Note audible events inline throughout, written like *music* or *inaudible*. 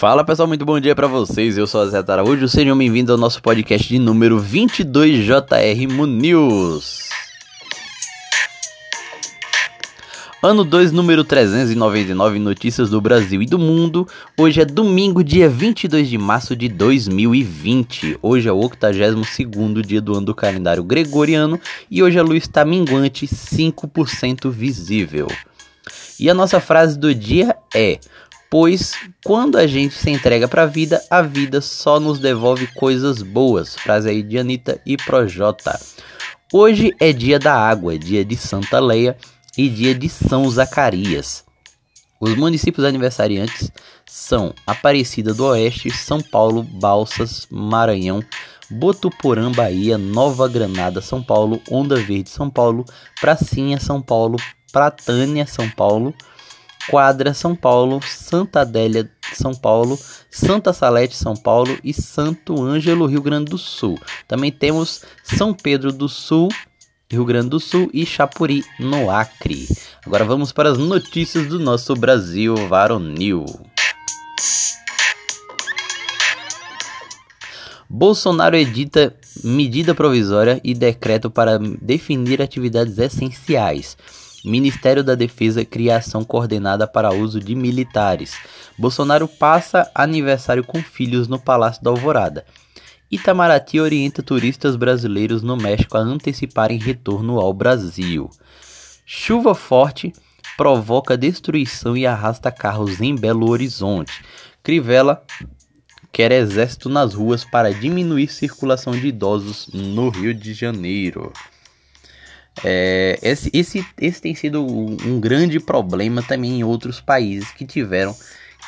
Fala pessoal, muito bom dia para vocês. Eu sou a Zé Araújo. Sejam bem-vindos ao nosso podcast de número 22 JR News. Ano 2, número 399, notícias do Brasil e do mundo. Hoje é domingo, dia 22 de março de 2020. Hoje é o 82º dia do ano do calendário gregoriano e hoje a luz está minguante, 5% visível. E a nossa frase do dia é: Pois quando a gente se entrega para a vida, a vida só nos devolve coisas boas. Frase aí de Anitta e Projota. Hoje é dia da água, dia de Santa Leia e dia de São Zacarias. Os municípios aniversariantes são Aparecida do Oeste, São Paulo, Balsas, Maranhão, Botuporã, Bahia, Nova Granada, São Paulo, Onda Verde, São Paulo, Pracinha, São Paulo, Pratânia, São Paulo, Quadra, São Paulo, Santa Adélia, São Paulo, Santa Salete, São Paulo e Santo Ângelo, Rio Grande do Sul. Também temos São Pedro do Sul, Rio Grande do Sul e Chapuri, no Acre. Agora vamos para as notícias do nosso Brasil varonil. Bolsonaro edita medida provisória e decreto para definir atividades essenciais. Ministério da Defesa cria ação coordenada para uso de militares. Bolsonaro passa aniversário com filhos no Palácio da Alvorada. Itamaraty orienta turistas brasileiros no México a anteciparem retorno ao Brasil. Chuva forte provoca destruição e arrasta carros em Belo Horizonte. Crivella quer exército nas ruas para diminuir circulação de idosos no Rio de Janeiro. É, esse, esse, esse tem sido um grande problema também em outros países que tiveram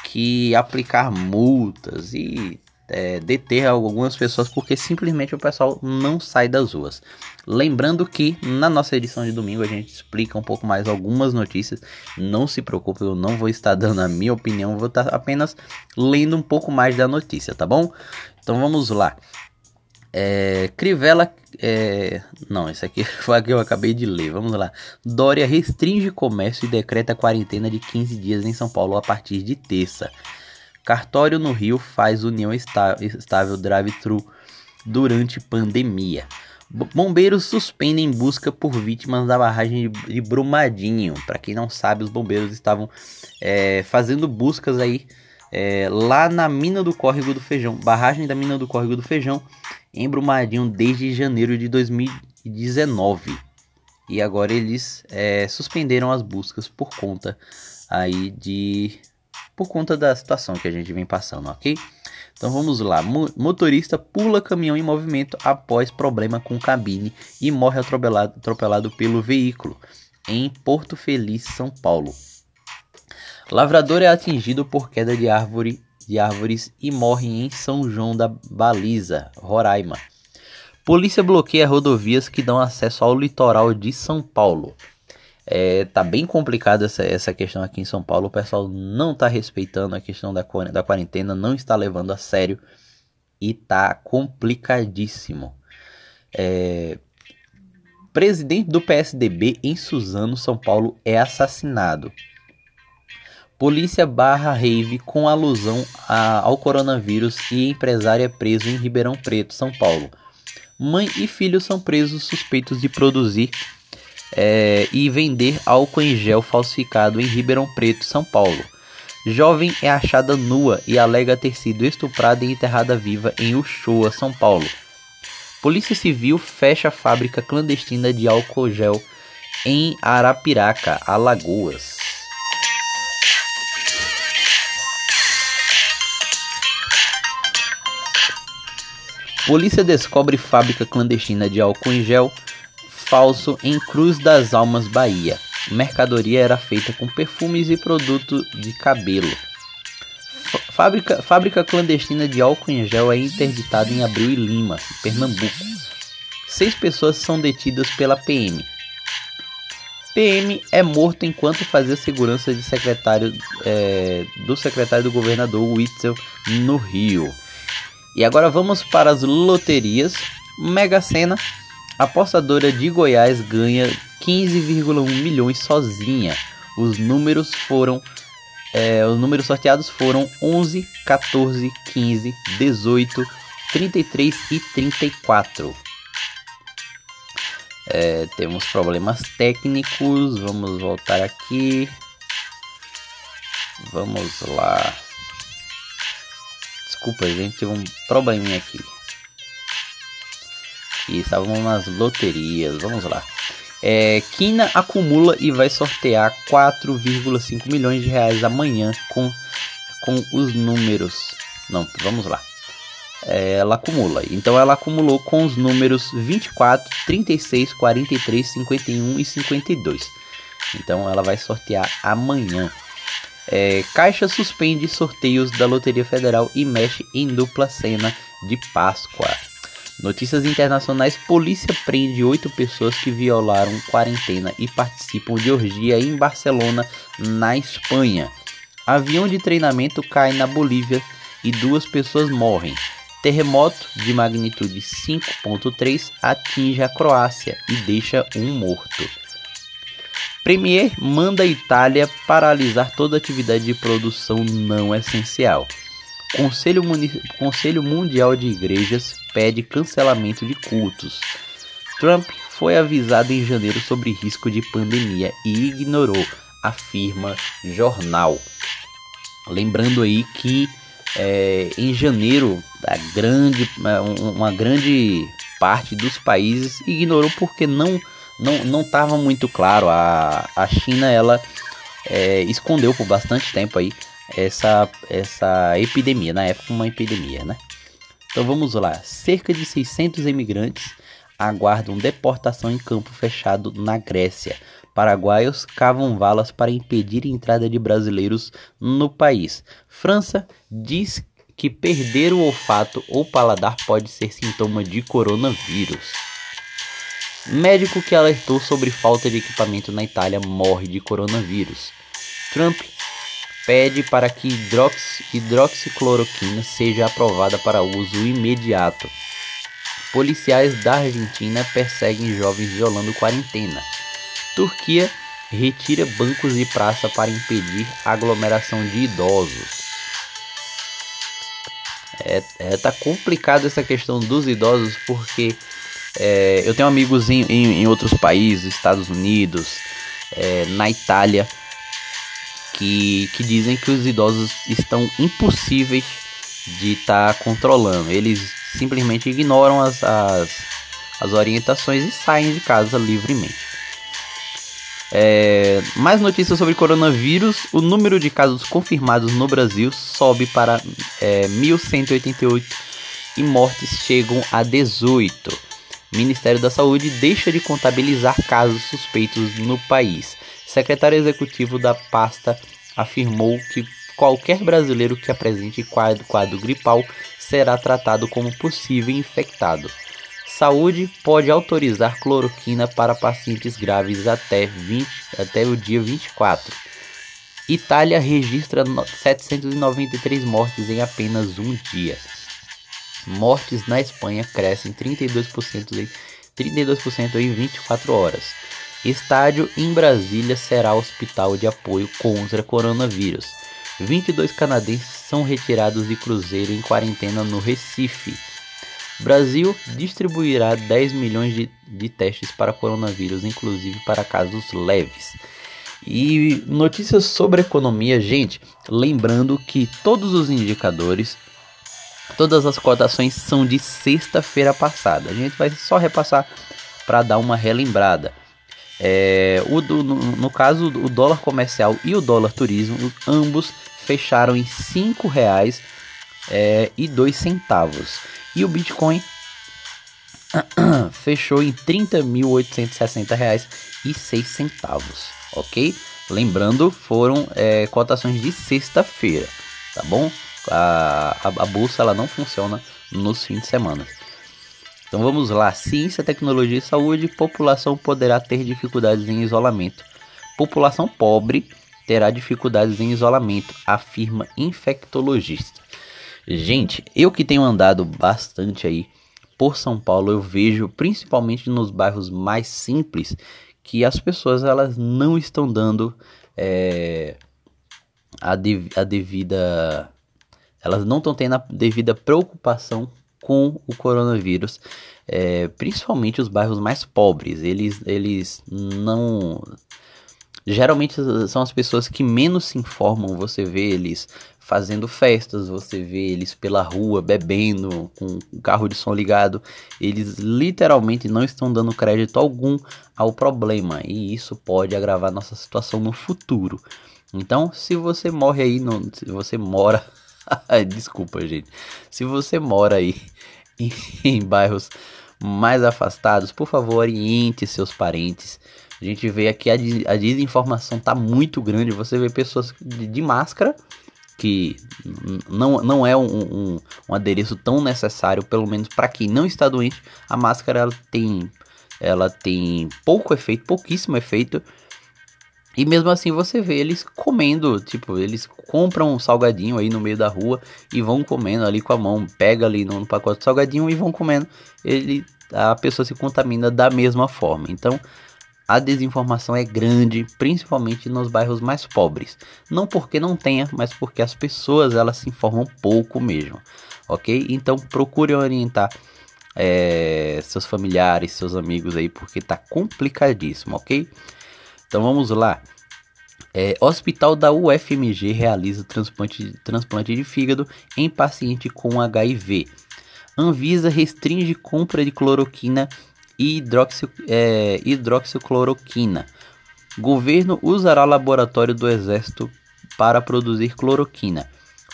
que aplicar multas e é, deter algumas pessoas porque simplesmente o pessoal não sai das ruas. Lembrando que na nossa edição de domingo a gente explica um pouco mais algumas notícias. Não se preocupe, eu não vou estar dando a minha opinião, vou estar apenas lendo um pouco mais da notícia, tá bom? Então vamos lá. É, Crivella. É, não, isso aqui *laughs* foi a que eu acabei de ler. Vamos lá. Dória restringe comércio e decreta quarentena de 15 dias em São Paulo a partir de terça. Cartório no Rio faz união estável drive-thru durante pandemia. Bombeiros suspendem busca por vítimas da barragem de Brumadinho. Para quem não sabe, os bombeiros estavam é, fazendo buscas aí é, lá na mina do Córrego do Feijão, barragem da mina do Córrego do Feijão, em Brumadinho desde janeiro de 2019. E agora eles é, suspenderam as buscas por conta aí de por conta da situação que a gente vem passando, ok? Então vamos lá. Motorista pula caminhão em movimento após problema com cabine e morre atropelado, atropelado pelo veículo em Porto Feliz, São Paulo. Lavrador é atingido por queda de árvore de árvores e morre em São João da Baliza, Roraima. Polícia bloqueia rodovias que dão acesso ao litoral de São Paulo. É, tá bem complicado essa, essa questão aqui em São Paulo. O pessoal não tá respeitando a questão da, da quarentena, não está levando a sério e tá complicadíssimo. É, presidente do PSDB em Suzano, São Paulo, é assassinado. Polícia barra rave com alusão a, ao coronavírus e empresária preso em Ribeirão Preto, São Paulo. Mãe e filho são presos suspeitos de produzir é, e vender álcool em gel falsificado em Ribeirão Preto, São Paulo. Jovem é achada nua e alega ter sido estuprada e enterrada viva em Uchoa, São Paulo. Polícia Civil fecha fábrica clandestina de álcool gel em Arapiraca, Alagoas. Polícia descobre fábrica clandestina de álcool em gel falso em Cruz das Almas, Bahia. Mercadoria era feita com perfumes e produto de cabelo. Fábrica, fábrica clandestina de álcool em gel é interditada em Abril e Lima, Pernambuco. Seis pessoas são detidas pela PM. PM é morto enquanto fazia segurança de secretário, é, do secretário do governador Witzel no Rio. E agora vamos para as loterias. Mega Sena apostadora de Goiás ganha 15,1 milhões sozinha. Os números foram É, os números sorteados foram 11, 14, 15, 18, 33 e 34. É, temos problemas técnicos. Vamos voltar aqui. Vamos lá. Desculpa, gente, teve um probleminha aqui. E estávamos nas loterias. Vamos lá. É, Kina acumula e vai sortear 4,5 milhões de reais amanhã com, com os números. Não, vamos lá. É, ela acumula. Então ela acumulou com os números 24, 36, 43, 51 e 52. Então ela vai sortear amanhã. É, Caixa suspende sorteios da Loteria Federal e mexe em dupla cena de Páscoa. Notícias internacionais: polícia prende oito pessoas que violaram quarentena e participam de orgia em Barcelona, na Espanha. Avião de treinamento cai na Bolívia e duas pessoas morrem. Terremoto de magnitude 5.3 atinge a Croácia e deixa um morto. Premier manda a Itália paralisar toda atividade de produção não essencial. Conselho, Conselho Mundial de Igrejas pede cancelamento de cultos. Trump foi avisado em janeiro sobre risco de pandemia e ignorou, afirma jornal. Lembrando aí que é, em janeiro a grande, uma grande parte dos países ignorou porque não não não estava muito claro. A, a China ela é, escondeu por bastante tempo aí essa essa epidemia na época uma epidemia, né? Então vamos lá. Cerca de 600 imigrantes aguardam deportação em campo fechado na Grécia. Paraguaios cavam valas para impedir a entrada de brasileiros no país. França diz que perder o olfato ou paladar pode ser sintoma de coronavírus. Médico que alertou sobre falta de equipamento na Itália morre de coronavírus. Trump pede para que hidrox, hidroxicloroquina seja aprovada para uso imediato. Policiais da Argentina perseguem jovens violando quarentena. Turquia retira bancos de praça para impedir aglomeração de idosos. É, é tá complicado essa questão dos idosos porque é, eu tenho amigos em, em, em, outros países, Estados Unidos, é, na Itália, que, que dizem que os idosos estão impossíveis de estar tá controlando. Eles simplesmente ignoram as, as, as orientações e saem de casa livremente. É, mais notícias sobre coronavírus: o número de casos confirmados no Brasil sobe para é, 1.188 e mortes chegam a 18. Ministério da Saúde deixa de contabilizar casos suspeitos no país. Secretário executivo da pasta afirmou que qualquer brasileiro que apresente quadro, quadro gripal será tratado como possível infectado. Saúde pode autorizar cloroquina para pacientes graves até, 20, até o dia 24. Itália registra 793 mortes em apenas um dia. Mortes na Espanha crescem 32% em, 32% em 24 horas. Estádio em Brasília será hospital de apoio contra coronavírus. 22 canadenses são retirados de cruzeiro em quarentena no Recife. Brasil distribuirá 10 milhões de, de testes para coronavírus, inclusive para casos leves. E notícias sobre economia, gente, lembrando que todos os indicadores, todas as cotações são de sexta-feira passada. A gente vai só repassar para dar uma relembrada. É, o, no, no, caso, o dólar comercial e o dólar turismo, ambos fecharam em cinco reais é, e dois centavos. E o Bitcoin *clears throat* fechou em 30.860 reais seis centavos, ok? Lembrando, foram é, cotações de sexta-feira, tá bom? A, a, a bolsa ela não funciona nos fins de semana. Então vamos lá: ciência, tecnologia e saúde. População poderá ter dificuldades em isolamento. População pobre terá dificuldades em isolamento, afirma infectologista. Gente, eu que tenho andado bastante aí por São Paulo, eu vejo principalmente nos bairros mais simples que as pessoas elas não estão dando é, a, de, a devida. Elas não estão tendo a devida preocupação com o coronavírus, é, principalmente os bairros mais pobres. Eles, eles não. Geralmente são as pessoas que menos se informam. Você vê eles fazendo festas, você vê eles pela rua bebendo, com o carro de som ligado. Eles literalmente não estão dando crédito algum ao problema e isso pode agravar nossa situação no futuro. Então, se você morre aí, no, se você mora, *laughs* desculpa gente, se você mora aí em, *laughs* em bairros mais afastados, por favor oriente seus parentes. A gente vê aqui a, a desinformação tá muito grande. Você vê pessoas de, de máscara que não, não é um, um, um adereço tão necessário, pelo menos para quem não está doente. A máscara ela tem, ela tem pouco efeito, pouquíssimo efeito. E mesmo assim você vê eles comendo, tipo, eles compram um salgadinho aí no meio da rua e vão comendo ali com a mão, pega ali no, no pacote de salgadinho e vão comendo. Ele, a pessoa se contamina da mesma forma. Então, a desinformação é grande, principalmente nos bairros mais pobres. Não porque não tenha, mas porque as pessoas elas se informam pouco mesmo, ok? Então procure orientar é, seus familiares, seus amigos aí, porque tá complicadíssimo, ok? Então vamos lá. É, hospital da UFMG realiza transplante, transplante de fígado em paciente com HIV. Anvisa restringe compra de cloroquina e hidroxi, é, hidroxicloroquina. Governo usará laboratório do Exército para produzir cloroquina.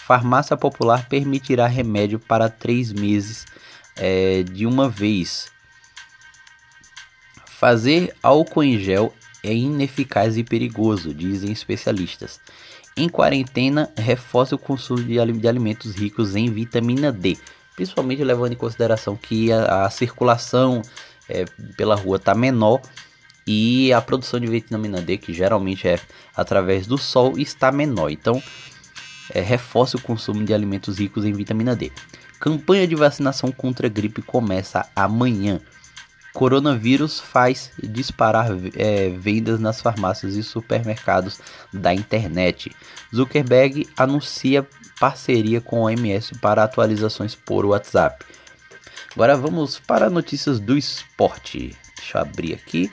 Farmácia popular permitirá remédio para três meses é, de uma vez. Fazer álcool em gel é ineficaz e perigoso, dizem especialistas. Em quarentena, reforça o consumo de alimentos ricos em vitamina D, principalmente levando em consideração que a, a circulação é, pela rua está menor e a produção de vitamina D, que geralmente é através do sol, está menor. Então, é, reforça o consumo de alimentos ricos em vitamina D. Campanha de vacinação contra a gripe começa amanhã. Coronavírus faz disparar é, vendas nas farmácias e supermercados da internet. Zuckerberg anuncia parceria com a OMS para atualizações por WhatsApp. Agora vamos para notícias do esporte. Deixa eu abrir aqui.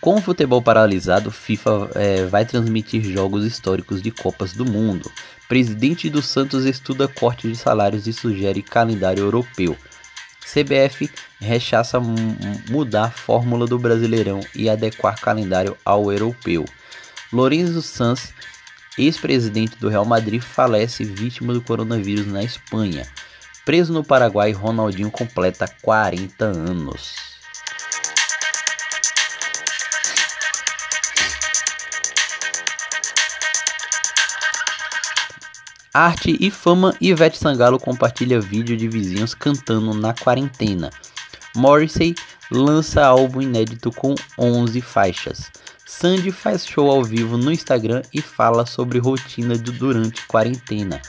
Com o futebol paralisado, FIFA é, vai transmitir jogos históricos de Copas do Mundo. Presidente do Santos estuda corte de salários e sugere calendário europeu. CBF rechaça mudar a fórmula do Brasileirão e adequar calendário ao europeu. Lorenzo Sanz Ex-presidente do Real Madrid falece vítima do coronavírus na Espanha. Preso no Paraguai, Ronaldinho completa 40 anos. Arte e fama, Ivete Sangalo compartilha vídeo de vizinhos cantando na quarentena. Morrissey lança álbum inédito com 11 faixas. Sandy faz show ao vivo no Instagram e fala sobre rotina durante quarentena.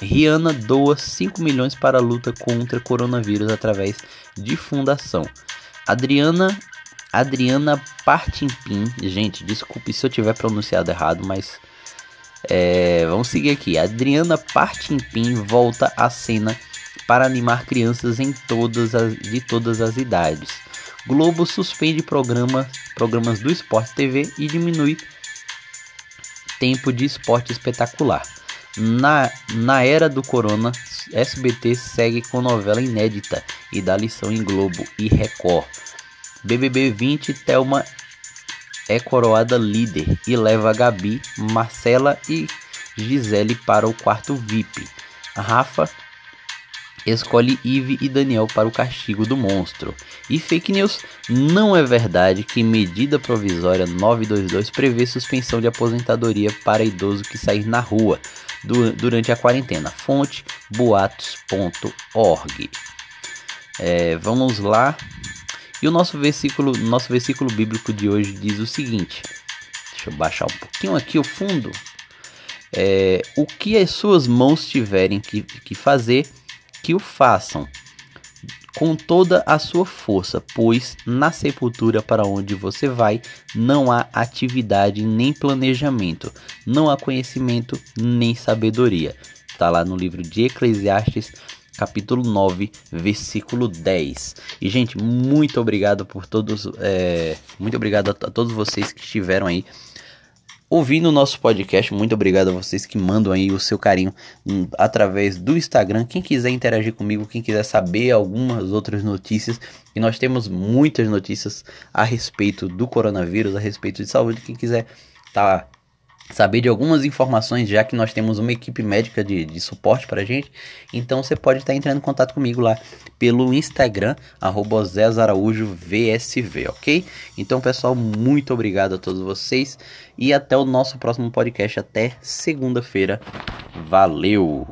Rihanna doa 5 milhões para a luta contra coronavírus através de fundação. Adriana Adriana Partimpim, gente, desculpe se eu tiver pronunciado errado, mas é, vamos seguir aqui. Adriana Partimpim volta à cena para animar crianças em todas as, de todas as idades. Globo suspende programa, programas do Esporte TV e diminui tempo de esporte espetacular. Na, na era do corona, SBT segue com novela inédita e dá lição em Globo e Record. BBB 20, Thelma é coroada líder e leva Gabi, Marcela e Gisele para o quarto VIP. Rafa escolhe Eve e Daniel para o castigo do monstro. E fake news, não é verdade que medida provisória 922 prevê suspensão de aposentadoria para idoso que sair na rua durante a quarentena. Fonte boatos.org. É, vamos lá. E o nosso versículo, nosso versículo bíblico de hoje diz o seguinte: Deixa eu baixar um pouquinho aqui o fundo. É, o que as suas mãos tiverem que, que fazer, que o façam com toda a sua força, pois na sepultura para onde você vai não há atividade nem planejamento, não há conhecimento nem sabedoria. Está lá no livro de Eclesiastes, capítulo 9, versículo 10. E, gente, muito obrigado por todos, é, muito obrigado a, a todos vocês que estiveram aí ouvindo o nosso podcast. Muito obrigado a vocês que mandam aí o seu carinho hum, através do Instagram. Quem quiser interagir comigo, quem quiser saber algumas outras notícias, e nós temos muitas notícias a respeito do coronavírus, a respeito de saúde. Quem quiser tá saber de algumas informações, já que nós temos uma equipe médica de, de suporte para gente, então você pode estar entrando em contato comigo lá pelo Instagram, arroba VSV, ok? Então, pessoal, muito obrigado a todos vocês e até o nosso próximo podcast, até segunda-feira. Valeu!